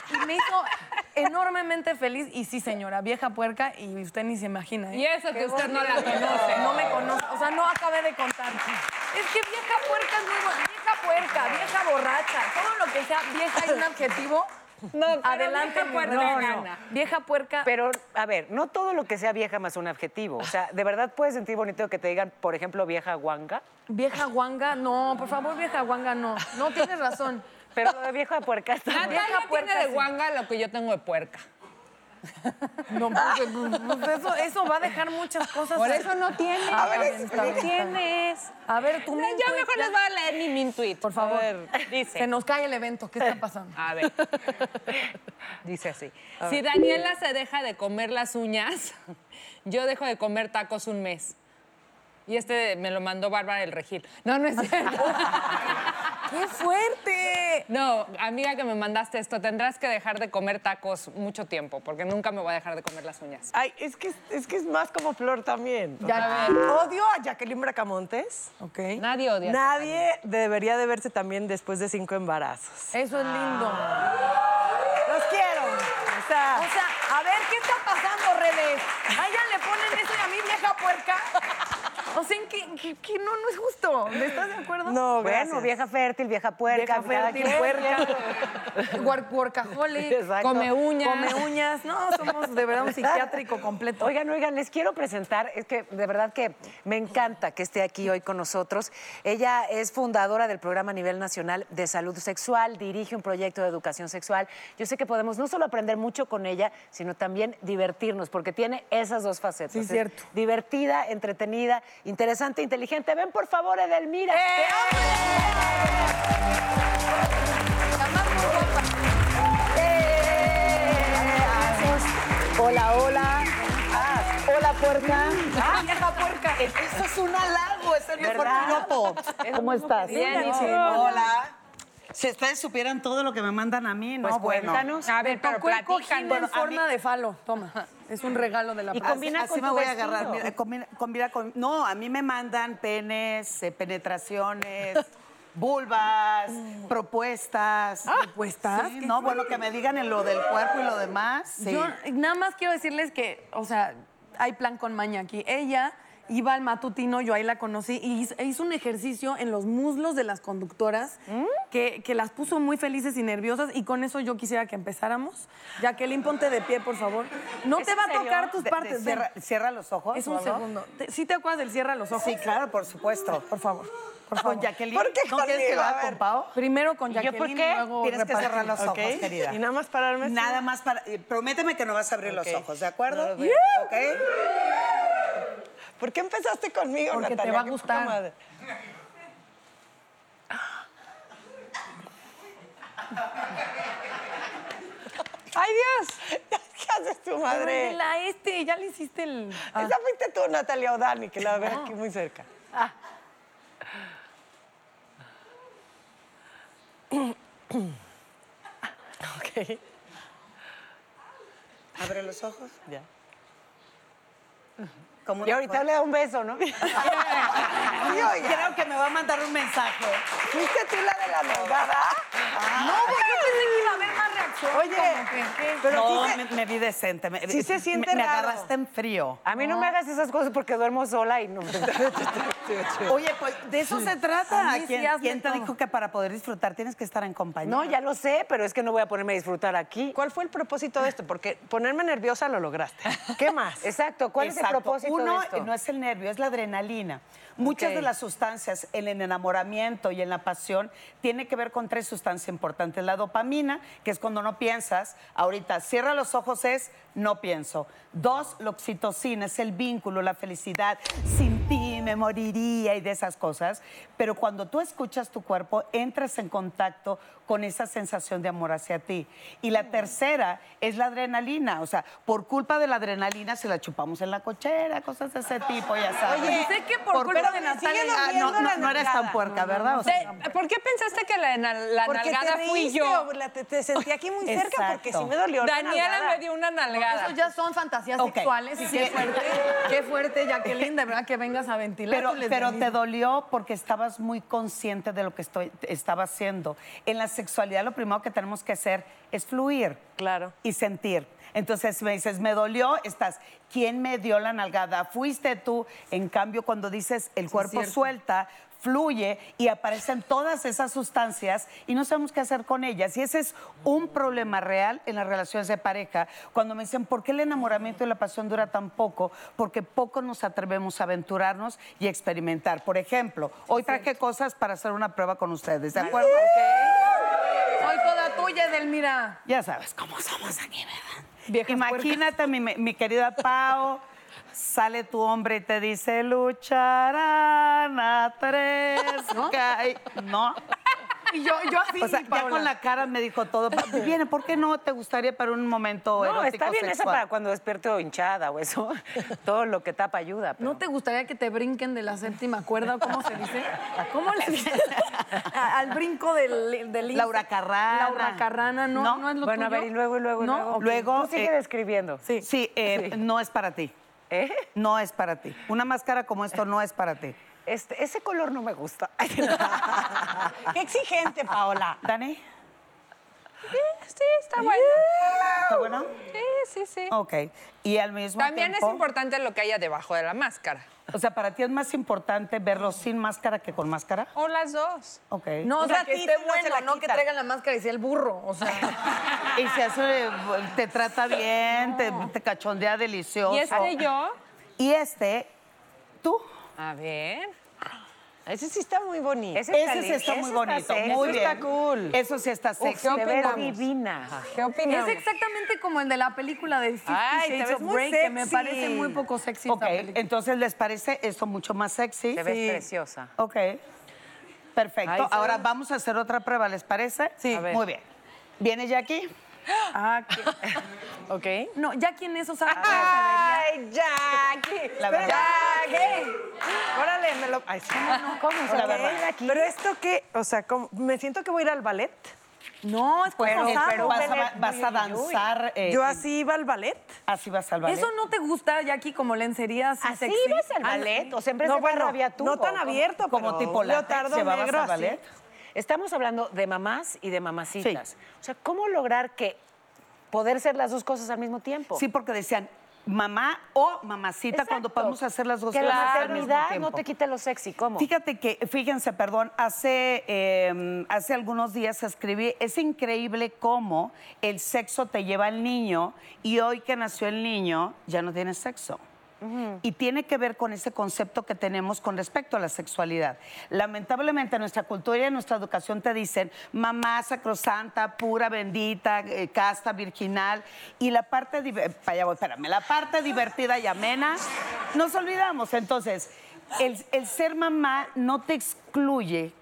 Y me hizo enormemente feliz. Y sí, señora, vieja puerca, y usted ni se imagina. ¿eh? Y eso que usted no la conoce. No me conoce. O sea, no acabé de contar. Es que vieja puerca es muy. Vieja puerca, vieja borracha, todo lo que sea vieja y un adjetivo. No, adelante, vieja puerca no, no. gana. Vieja puerca. Pero, a ver, no todo lo que sea vieja más un adjetivo. O sea, ¿de verdad puedes sentir bonito que te digan, por ejemplo, vieja guanga? Vieja guanga, no, por favor, vieja guanga, no. No, tienes razón. Pero lo de vieja puerca está Natalia Vieja tiene puerca, de sí. guanga lo que yo tengo de puerca. No, pues, pues, eso, eso va a dejar muchas cosas. Por eso no tienes. A ver, no tienes. A ver, tú No, yo tweet, mejor les voy a leer mi min tweet. Por favor. Dice. Se nos cae el evento. ¿Qué está pasando? A ver. Dice así. Si Daniela se deja de comer las uñas, yo dejo de comer tacos un mes. Y este me lo mandó Bárbara el Regil. No, no es cierto. ¡Qué fuerte! No, amiga que me mandaste esto, tendrás que dejar de comer tacos mucho tiempo, porque nunca me voy a dejar de comer las uñas. Ay, es que, es que es más como Flor también. Ya. Odio a Jacqueline Bracamontes. Ok. Nadie odia. a Nadie debería de verse también después de cinco embarazos. Eso es lindo. Los quiero. O sea, O sea, a ver, ¿qué está pasando, redes? A ella le ponen eso y a mí vieja puerca. O sea, ¿en qué, qué? no, no es justo. ¿Estás de acuerdo? no, Bueno, gracias. vieja fértil, vieja puerca. Vieja cada fértil, quien. puerca, Exacto. Come uñas. come uñas. No, somos de verdad un psiquiátrico completo. Oigan, oigan, les quiero presentar, es que de verdad que me encanta que esté aquí hoy con nosotros. Ella es fundadora del programa a nivel nacional de salud sexual, dirige un proyecto de educación sexual. Yo sé que podemos no solo aprender mucho con ella, sino también divertirnos, porque tiene esas dos facetas. Sí, Es cierto. Divertida, entretenida, interesante, inteligente. Ven, por favor, Edelmira. ¡Eh! ¡Te amo! ¡Eh! Hola, hola. Ah, hola, puerca. ¡Ah, vieja puerca! Eso es un halago, es el mejor piropo. ¿Cómo estás? Bien. Hola. Si ustedes supieran todo lo que me mandan a mí, no, Pues bueno. cuéntanos. A ver, pero cojín en forma mí- de falo. Toma. Es un regalo de la Y paz. combina así con me tu voy a agarrar. Mira, combina, combina con- no, a mí me mandan penes, eh, penetraciones, vulvas, propuestas. ¿Propuestas? Sí, ¿Qué no, bueno, que me digan en lo del cuerpo y lo demás. Sí. Yo nada más quiero decirles que, o sea, hay plan con maña aquí. Ella iba al matutino, yo ahí la conocí, y hizo, hizo un ejercicio en los muslos de las conductoras que, que las puso muy felices y nerviosas, y con eso yo quisiera que empezáramos. Jacqueline, ponte de pie, por favor. No ¿Es te va a tocar tus De- de partes. ven. cierra, cierra los ojos. Es ¿o un segundo. Te- ¿Sí te acuerdas del cierra los ojos? Sí, claro, por supuesto. Por favor. Por favor. Con Jacqueline. ¿Por qué ¿No quieres que conmigo? lo A haga ver. con Pau? Primero con ¿Y yo Jacqueline por qué? y luego Tienes que cerrar los ojos, repartimos. ¿Ok? querida. Y nada más pararme. Nada más para. eh, Prométeme que no vas a abrir los Ok. ojos, ¿de acuerdo? No los. ¿Ok? ¿Por qué empezaste conmigo, Porque te Natalia? va a gustar. madre. ¡Ay, Dios! ¿Qué haces tu madre? La este, ya le hiciste el... Ah. Esa fuiste tú, Natalia O'Dani, que la veo aquí muy cerca. ok. Abre los ojos. Ya. Como Y ahorita le da un beso, ¿no? Creo que me va a mandar un mensaje. ¿Fuiste tú la de la nalgada? No, porque yo pensé que iba a haber Oye, pero no, sí se- me, me vi decente. Me, Sí se siente me, me agarraste en frío. A mí no me hagas esas cosas porque duermo sola y no. Oye, pues de eso se trata. Sí ¿Quién, te dijo que para poder disfrutar tienes que estar en compañía? No, ya lo sé, pero es que no voy a ponerme a disfrutar aquí. ¿Cuál fue el propósito de esto? Porque ponerme nerviosa lo lograste. ¿Qué más? Exacto, ¿cuál es el propósito Uno, de esto? no es el nervio, es la adrenalina. Muchas Ok. de las sustancias en el enamoramiento y en la pasión tiene que ver con tres sustancias importantes. La dopamina, que es cuando no piensas. Ahorita, cierra los ojos, es no pienso. Dos, la oxitocina, es el vínculo, la felicidad. Sin me moriría y de esas cosas. Pero cuando tú escuchas tu cuerpo, entras en contacto con esa sensación de amor hacia ti. Y la tercera es la adrenalina. O sea, por culpa de la adrenalina se la chupamos en la cochera, cosas de ese tipo, ya sabes. Oye, sé que por culpa de Natalia- Ah, no, no, la no eres tan puerca, ¿verdad? O sea, De- ¿Por qué pensaste que la, la Porque nalgada te fui yo? te, te sentí aquí muy cerca porque Exacto. sí me dolió la Daniela me dio una nalgada. Eso ya son fantasías Ok. sexuales y qué fuerte, qué fuerte, Jacqueline, de verdad que vengas a ventilar. Pero, te dolió porque estabas muy consciente de lo que estoy, estaba haciendo. En la sexualidad lo primero que tenemos que hacer es fluir. Claro. Y sentir. Entonces me dices, me dolió, estás, ¿quién me dio la nalgada? Fuiste tú. En cambio, cuando dices, el cuerpo suelta, fluye y aparecen todas esas sustancias y no sabemos qué hacer con ellas. Y ese es un problema real en las relaciones de pareja. Cuando me dicen, ¿por qué el enamoramiento y la pasión dura tan poco? Porque poco nos atrevemos a aventurarnos y experimentar. Por ejemplo, hoy traje cosas para hacer una prueba con ustedes, ¿de acuerdo? Soy toda tuya, Edelmira. Ya sabes cómo somos aquí, ¿verdad? Viejas Imagínate, mi, mi querida Pau, sale tu hombre y te dice, lucharán a tres. ¿No? ca-". No. Y yo, yo así, O sea, ya con la cara me dijo todo. Viene, ¿por qué no te gustaría para un momento No, erótico está bien eso sexual? para cuando despierto hinchada o eso. Todo lo que tapa ayuda. pero- ¿No te gustaría que te brinquen de la séptima cuerda? ¿Cómo se dice? ¿Cómo le dicen? A- Al brinco del, del Laura Carrana. Laura Carrana, no, no, No. es lo Bueno, a tuyo? ver, y luego, y luego, y ¿No? luego. Ok. Luego, Tú sigue eh, describiendo. Sí. Sí, eh, no es para ti. ¿Eh? No es para ti. Una máscara como esto no es para ti. Este, ese color no me gusta. Qué exigente, Paola. ¿Dani? Sí, está bueno. ¿Está bueno? Sí, sí, sí. Ok. Y al mismo También tiempo... es importante lo que haya debajo de la máscara. O sea, ¿para ti es más importante verlo sin máscara que con máscara? O las dos. Ok. No, o sea, que esté y no se bueno, la no que traigan la máscara y sea el burro. O sea, Y se hace, te trata bien, te, te cachondea delicioso. ¿Y este yo? Y este, tú. A ver. Ese sí está muy bonito. Ese Ese sí está muy bonito, muy Eso bien. está cool. Eso sí está sexy. Se ve opinamos? divina. ¿Qué opinamos? es exactamente como el de la película de Fifty Ay, Shades of muy Grey, que me parece muy poco sexy Ok, entonces ¿les parece esto mucho más sexy? Te ves preciosa. Ok. Perfecto. Se Ahora vamos a hacer otra prueba, ¿les parece? Sí. A ver. Muy bien. ¿Viene Jackie? Ah, qué- ¿Ok? No, ya quien eso sabe. ¡Ay, Jackie! La verdad. Jackie. Órale, me lo... Ay, sí. ¿Cómo se La ve verdad. aquí? Pero esto que, o sea, como- me siento que voy a ir al ballet. No, es Pero, pasado. pero vas, a, vas a danzar. eh, Yo así iba al ballet. así vas al ballet. ¿Eso no te gusta, Jackie, como lencería así, ¿Así sexy? ibas al ballet? O sea, vez No, de bueno, rabia tú. no tan abierto, como pero tipo leotardo ¿llevabas negro al ballet? así. Estamos hablando de mamás y de mamacitas. O sea, ¿cómo lograr que poder ser las dos cosas al mismo tiempo? Sí, porque decían mamá o mamacita Exacto. cuando podemos hacer las dos que la cosas mismo maternidad no te quite lo sexy. ¿Cómo? Fíjate que, fíjense, perdón, hace, eh, hace algunos días escribí, es increíble cómo el sexo te lleva al niño y hoy que nació el niño ya no tiene sexo. Y tiene que ver con ese concepto que tenemos con respecto a la sexualidad. Lamentablemente, nuestra cultura y nuestra educación te dicen mamá sacrosanta, pura, bendita, eh, casta, virginal. Y la parte, allá voy, espérame, la parte divertida y amena, nos olvidamos. Entonces, el ser mamá no te excluye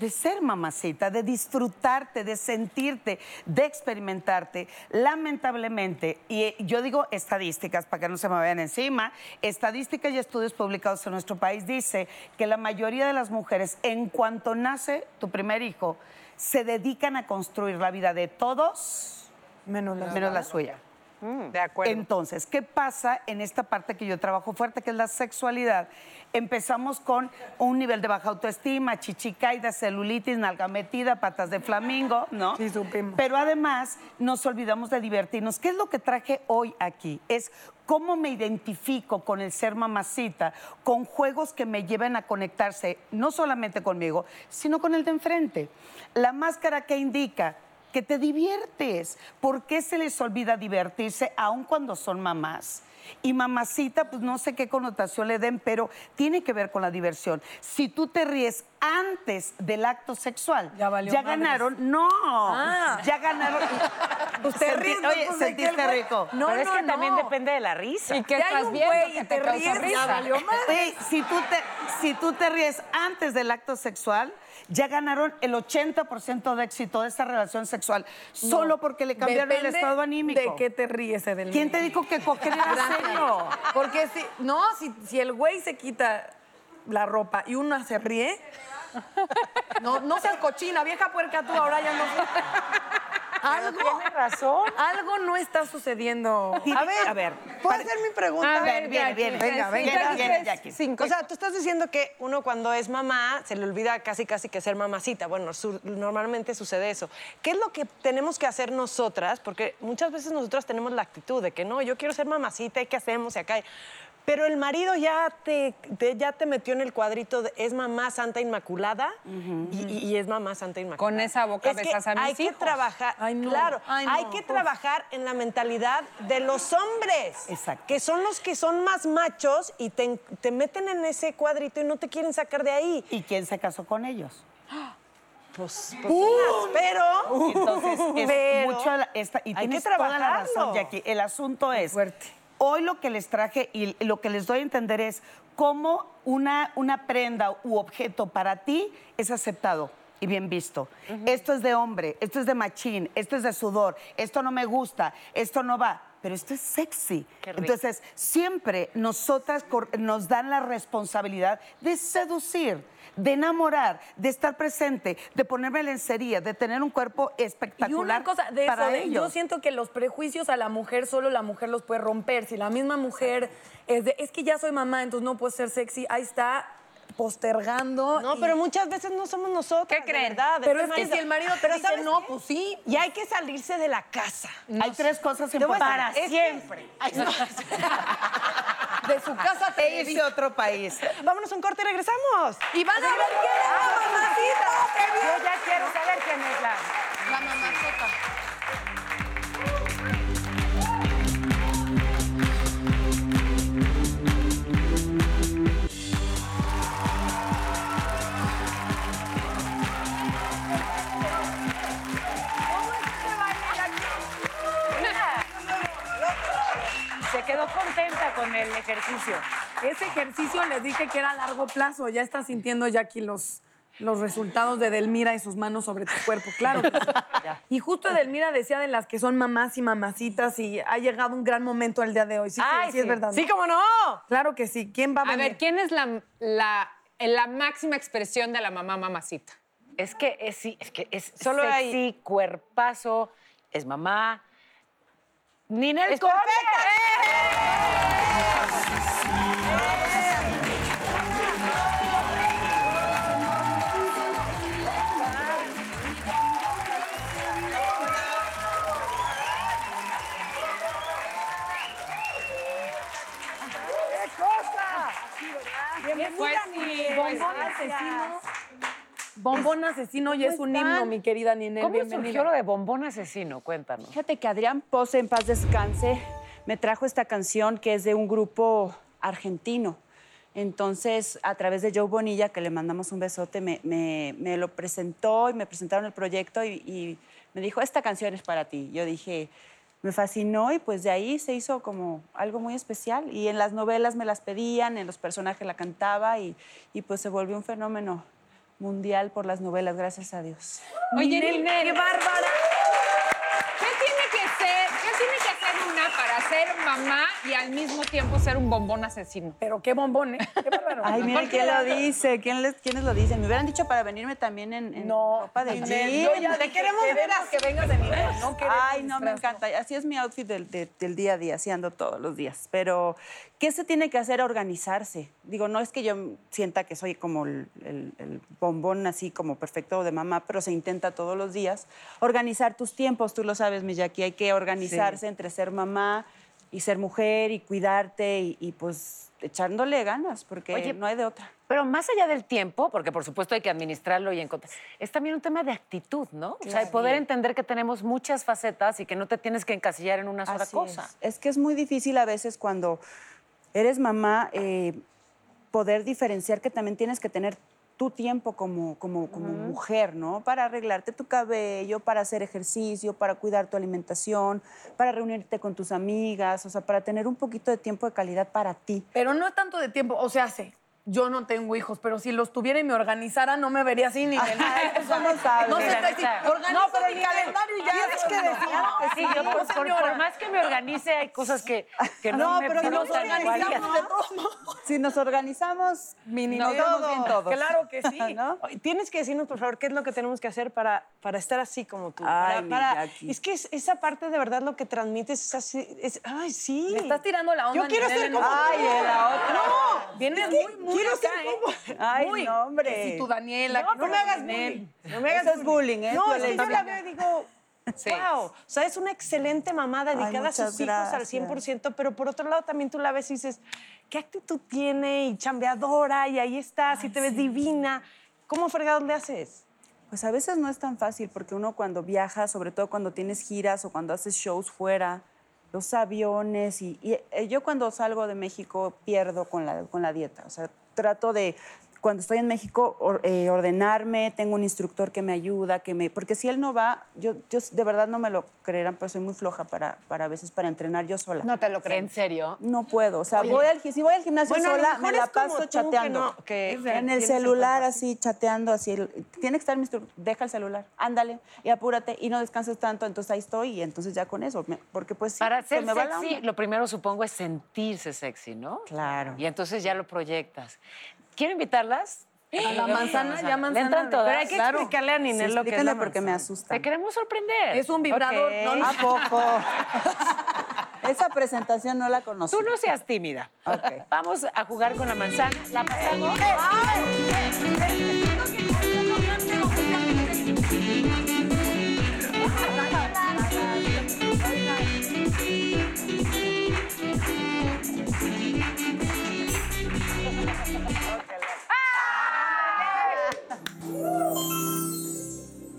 de ser mamacita, de disfrutarte, de sentirte, de experimentarte. Lamentablemente, y eh, yo digo estadísticas para que no se me vayan encima, estadísticas y estudios publicados en nuestro país dice que la mayoría de las mujeres, en cuanto nace tu primer hijo, se dedican a construir la vida de todos Menos la menos la suya. De acuerdo. Entonces, ¿qué pasa en esta parte que yo trabajo fuerte, que es la sexualidad? Empezamos con un nivel de baja autoestima, chichicaida, celulitis, nalga metida, patas de flamingo, ¿no? Sí, supimos. Pero además nos olvidamos de divertirnos. ¿Qué es lo que traje hoy aquí? Es cómo me identifico con el ser mamacita, con juegos que me lleven a conectarse no solamente conmigo, sino con el de enfrente. La máscara que indica que te diviertes. ¿Por qué se les olvida divertirse aun cuando son mamás? Y mamacita, pues no sé qué connotación le den, pero tiene que ver con la diversión. Si tú te ríes antes del acto sexual, Ya valió madres. ganaron. No, Ah. ya ganaron. Usted ríe, Oye, pues, ¿de qué ¿sentiste rico? No, Pero es no, que también no. depende de la risa. ¿Y qué Si hay estás viendo güey que y te, te causa ríes, ya risa? valió madre. Güey, si tú, te, si tú te ríes antes del acto sexual, ya ganaron el 80% de éxito de esa relación sexual, solo porque le cambiaron el estado anímico. ¿De qué te ríes, Edelmira? ¿Quién te dijo que coger era serio? Porque si, no, si, si el güey se quita la ropa y una se ríe, no, no seas cochina, vieja puerca tú, ahora ya no Algo, Tiene razón. algo no está sucediendo. A ver, a ver, ¿puedo hacer mi pregunta? A ver, viene, viene, venga, venga. Viene, Jackie, O sea, tú estás diciendo que uno cuando es mamá se le olvida casi casi que ser mamacita. Bueno, su- normalmente sucede eso. ¿Qué es lo que tenemos que hacer nosotras? Porque muchas veces nosotras tenemos la actitud de que no, yo quiero ser mamacita y qué hacemos y acá. hay- Pero el marido ya te, te- ya te metió en el cuadrito de es mamá santa inmaculada y, es mamá santa inmaculada. Con esa boca Es que besas a mis hay que trabajar, Ay, no. claro, Ay, hay que trabajar en la mentalidad de los hombres. Exacto. Que son los que son más machos y te, te meten en ese cuadrito y no te quieren sacar de ahí. ¿Y quién se casó con ellos? Pues, pues pero... Entonces, es Pero mucho la- esta, y hay tienes que toda la razón, trabajarlo. Jackie. El asunto es, Fuerte. Hoy lo que les traje y lo que les doy a entender es cómo una, una prenda u objeto para ti es aceptado. y bien visto. Esto es de hombre, esto es de machín, esto es de sudor, esto no me gusta, esto no va. Pero esto es sexy. Entonces, siempre nosotras nos dan la responsabilidad de seducir, de enamorar, de estar presente, de ponerme lencería, de tener un cuerpo Y espectacular una cosa de para eso, ¿eh? ellos. yo siento que los prejuicios a la mujer solo la mujer los puede romper. Si la misma mujer es de, es que ya soy mamá, entonces no puedo ser sexy, ahí está postergando. No, y- pero muchas veces no somos nosotros. ¿Qué creen? Verdad, Pero es que si el marido te Pero dice ¿sabes no, qué? pues sí. Y hay que salirse de la casa. Hay tres cosas importantes. es que- Ay, no. De su casa te E irse a otro país. Vámonos a un corte y regresamos. Y van a ver quién es la mamacita. Yo ya quiero saber quién es la. Contenta con el ejercicio. Ese ejercicio les dije que era a largo plazo. Ya está sintiendo Jackie los, los resultados de Delmira y sus manos sobre tu cuerpo, claro. que sí. y justo Delmira decía de las que son mamás y mamacitas y ha llegado un gran momento el día de hoy. Sí, sí, Ay, sí, es sí. verdad. Sí, cómo no. Claro que sí. ¿Quién va a A venir? ver, ¿quién es la, la, la máxima expresión de la mamá mamacita? Es que es, sí, es que es Solo sexy, hay- cuerpazo, es mamá. Ninel Es Conde. Pues sí, pues Bombón asesino. Bombón asesino y es un himno, mi querida Ninel. ¿Cómo Bienvenida. surgió lo de bombón asesino? Cuéntanos. Fíjate que Adrián Pose, en paz descanse, me trajo esta canción que es de un grupo argentino. Entonces, a través de Joe Bonilla, que le mandamos un besote, me, me- me lo presentó y me presentaron el proyecto y, y me dijo, esta canción es para ti. Yo dije, me fascinó y pues de ahí se hizo como algo muy especial. Y en las novelas me las pedían, en los personajes la cantaba y, y pues se volvió un fenómeno mundial por las novelas, gracias a Dios. Oye, Ninel, Ninel, ¡Qué bárbara! ¿qué tiene que ser, qué tiene que hacer una para ser mamá y al mismo tiempo ser un bombón asesino? Pero qué bombón, ¿eh? Qué bárbaro. Ay, mira ¿Por qué quién lo dice, ¿Quién les- quiénes lo dicen. Me hubieran dicho para venirme también en, en No, ropa de jean. yo ya Te queremos ver que vengas de nivel, no Ay, no, me encanta. Así es mi outfit del, de- del día a día, así ando todos los días. Pero, ¿qué se tiene que hacer? Organizarse. Digo, no es que yo sienta que soy como el, el- el bombón así como perfecto de mamá, pero se intenta todos los días. Organizar tus tiempos, tú lo sabes, mi Jackie, hay que organizarse entre ser mamá y ser mujer y cuidarte y, y, pues echándole ganas, porque Oye, no hay de otra. Pero más allá del tiempo, porque por supuesto hay que administrarlo y encontrar, es también un tema de actitud, ¿no? O sea, de poder entender que tenemos muchas facetas y que no te tienes que encasillar en una sola Así cosa. Es. Es que es muy difícil a veces cuando eres mamá eh, poder diferenciar que también tienes que tener tu tiempo como, como, como mujer, ¿no? Para arreglarte tu cabello, para hacer ejercicio, para cuidar tu alimentación, para reunirte con tus amigas, o sea, para tener un poquito de tiempo de calidad para ti. Pero no es tanto de tiempo, o sea, sé. Yo no tengo hijos, pero si los tuviera y me organizara, no me vería así ni de nada. Eso no sabes. No se está No, pero mi Ninel, calendario y ya. Tienes que decir sí, yo No, por, por- por más que me organice hay cosas que, que no, No, me pero no nos me organizamos de todos Si nos organizamos, Mini nos vemos bien todos. Claro que sí. ¿No? Tienes que decirnos, por favor, qué es lo que tenemos que hacer para, para estar así como tú. Ay, Para- para- es que es- esa parte de verdad lo que transmites es así. Es, ay, sí. Me estás tirando la onda. Yo quiero ser en como. Ay, la otra. No, Vienes muy, muy quiero acá, ser ¿eh? como- Ay, Muy. no, hombre. Si tu Daniela. No, no me hagas bullying. No me hagas Eso es bullying, ¿eh? No, Tú es que yo la veo y digo, Sí. wow. O sea, es una excelente mamá dedicada a muchas sus hijos al gracias. 100%, pero por otro lado también tú la ves y dices, ¿qué actitud tiene? Y chambeadora, y ahí estás, y te ves divina. ¿Cómo fregados le haces? Pues a veces no es tan fácil porque uno cuando viaja, sobre todo cuando tienes giras o cuando haces shows fuera, los aviones y, y, eh, yo cuando salgo de México pierdo con la, con la dieta. O sea, trato de cuando estoy en México, or- eh, ordenarme, tengo un instructor que me ayuda, que me... Porque si él no va, yo, yo de verdad no me lo creerán, pero soy muy floja para, para a veces para entrenar yo sola. No te lo creo. ¿En serio? No puedo, o sea, Oye. voy al, si voy al gimnasio Bueno, sola, me la paso que chateando. no- que en el el celular, así, chateando, así. Tiene que estar mi instructor, deja el celular, ándale, y apúrate, y no descanses tanto, entonces ahí estoy, y entonces ya con eso, porque pues sí, Para se ser me va la sexy, lo primero supongo es sentirse sexy, ¿no? Claro. Y entonces ya lo proyectas. ¿Quiero invitarlas? A la manzana, ya manzana. ¿Le entran todas? Pero hay que explicarle a Ninel Sí, lo que es explícale la porque me asusta. Te queremos sorprender. Es un vibrador. No, no. ¿A poco? Esa presentación no la conocí. Tú no seas tímida. Ok. Vamos a jugar con la manzana. La pasamos.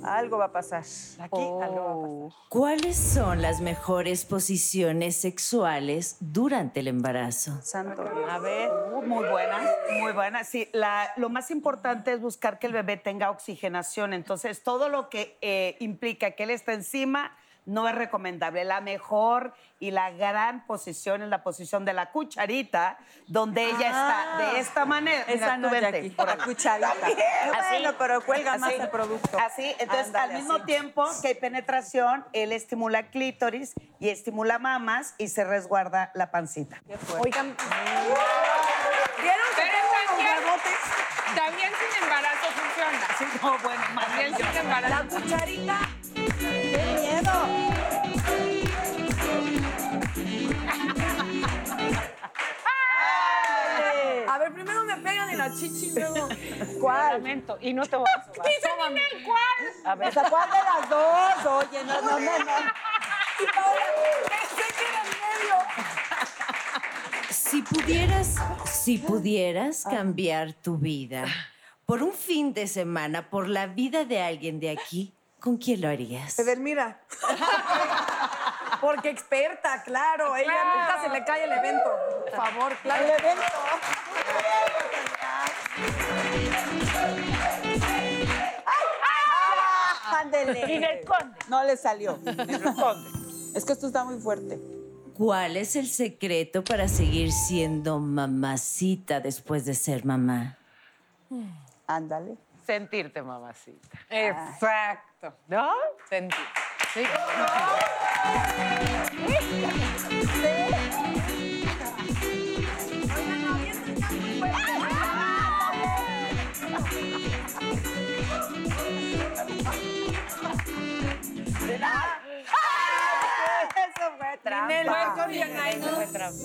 Algo va a pasar. Aquí algo va a pasar. ¿Cuáles son las mejores posiciones sexuales durante el embarazo? Santo Dios. A ver, uh, muy buena, muy buena. Sí, la- lo más importante es buscar que el bebé tenga oxigenación. Entonces, todo lo que eh, implica que él esté encima no es recomendable. La mejor y la gran posición es la posición de la cucharita, donde ella está de esta manera. Esa Mira, no tú es vente, aquí, por la cucharita. Bueno, pero cuelga más Así. el producto. Así, entonces Ándale, al mismo así. tiempo que hay penetración, él estimula clítoris y estimula mamas y se resguarda la pancita. Oigan, ¿vieron que también, sin embarazo funciona. Sí, no, bueno, más bien sin embarazo. La cucharita. La chichi y luego. ¿Cuál? Lamento. Y no te voy a sobar. Dice Ninel, ¿cuál? A ver, ¿cuál de las dos? Oye, no, no, no, no. Y Paola, pensé que era en medio. Si pudieras, si pudieras cambiar tu vida por un fin de semana, por la vida de alguien de aquí, ¿con quién lo harías? Edelmira. Porque experta, claro. Ella nunca se le cae el evento. Por favor, claro. El evento. Ándele. Ninel Conde. No le salió. Es que esto está muy fuerte. ¿Cuál es el secreto para seguir siendo mamacita después de ser mamá? Ándale. Sentirte, mamacita. Exacto. ¿No? Sentí. Sí.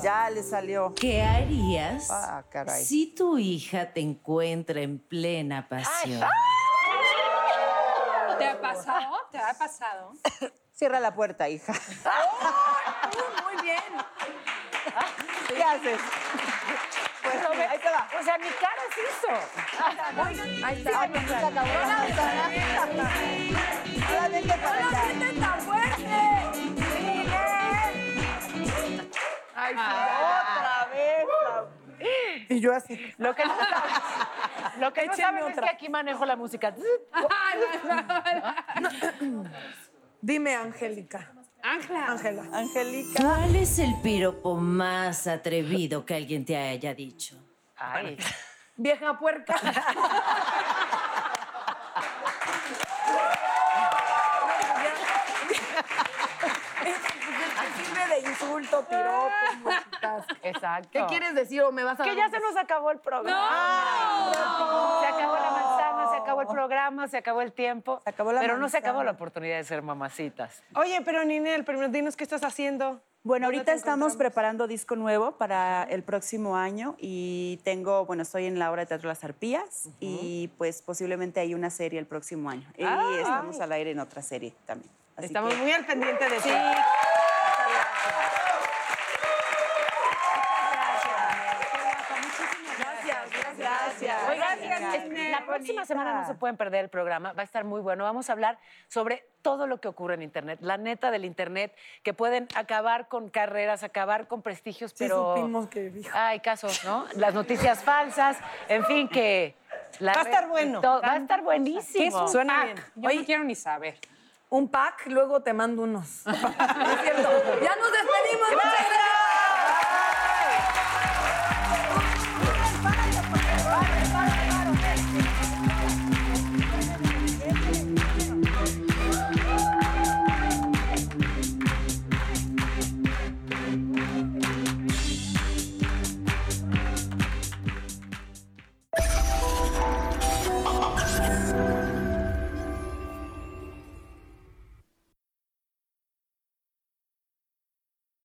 Ya le salió. ¿Qué harías Ah, caray. si tu hija te encuentra en plena pasión? ¿Te ha pasado? ¿Te ha pasado? Cierra la puerta, hija. Muy bien. ¿Qué haces? Pues, ahí te va. O sea, mi cara es eso. Oigan, ahí está. Ah, pues, se acabó la manzana. Ahora vente para acá. ¡Vete tan Ay, Otra vez. Y yo así. Lo que no, lo que no saben es que aquí manejo la música. Dime, Angélica. Ángela. Ángela. Angélica. ¿Cuál es el piropo más atrevido que alguien te haya dicho? Ay. Vieja puerca. de insulto, piropo. Exacto. ¿Qué quieres decir o me vas a Que ya un se nos acabó el programa. Se acabó la manzana, se acabó el programa, se acabó el tiempo. Se acabó la pero no se acabó la oportunidad de ser mamacitas. Oye, pero Ninel, primero dinos qué estás haciendo. Bueno, ¿Dónde ahorita estamos preparando disco nuevo para el próximo año y tengo, bueno, estoy en la obra de teatro Las Arpías y pues posiblemente hay una serie el próximo año. Y Ay. estamos al aire en otra serie también. Así Estamos que- muy al pendiente de Sí. ti. Gracias. La próxima bonita. semana no se pueden perder el programa, va a estar muy bueno. Vamos a hablar sobre todo lo que ocurre en Internet, la neta del Internet, que pueden acabar con carreras, acabar con prestigios, Sí pero supimos que dijo. hay casos, ¿no? Las noticias falsas, en fin, que La Va a estar y bueno. todo. Va a estar ¿Qué es buenísimo. un Suena pack? bien. Yo Oye, no quiero ni saber. Un pack, luego te mando unos. es cierto. Ya nos despedimos. Muchas gracias.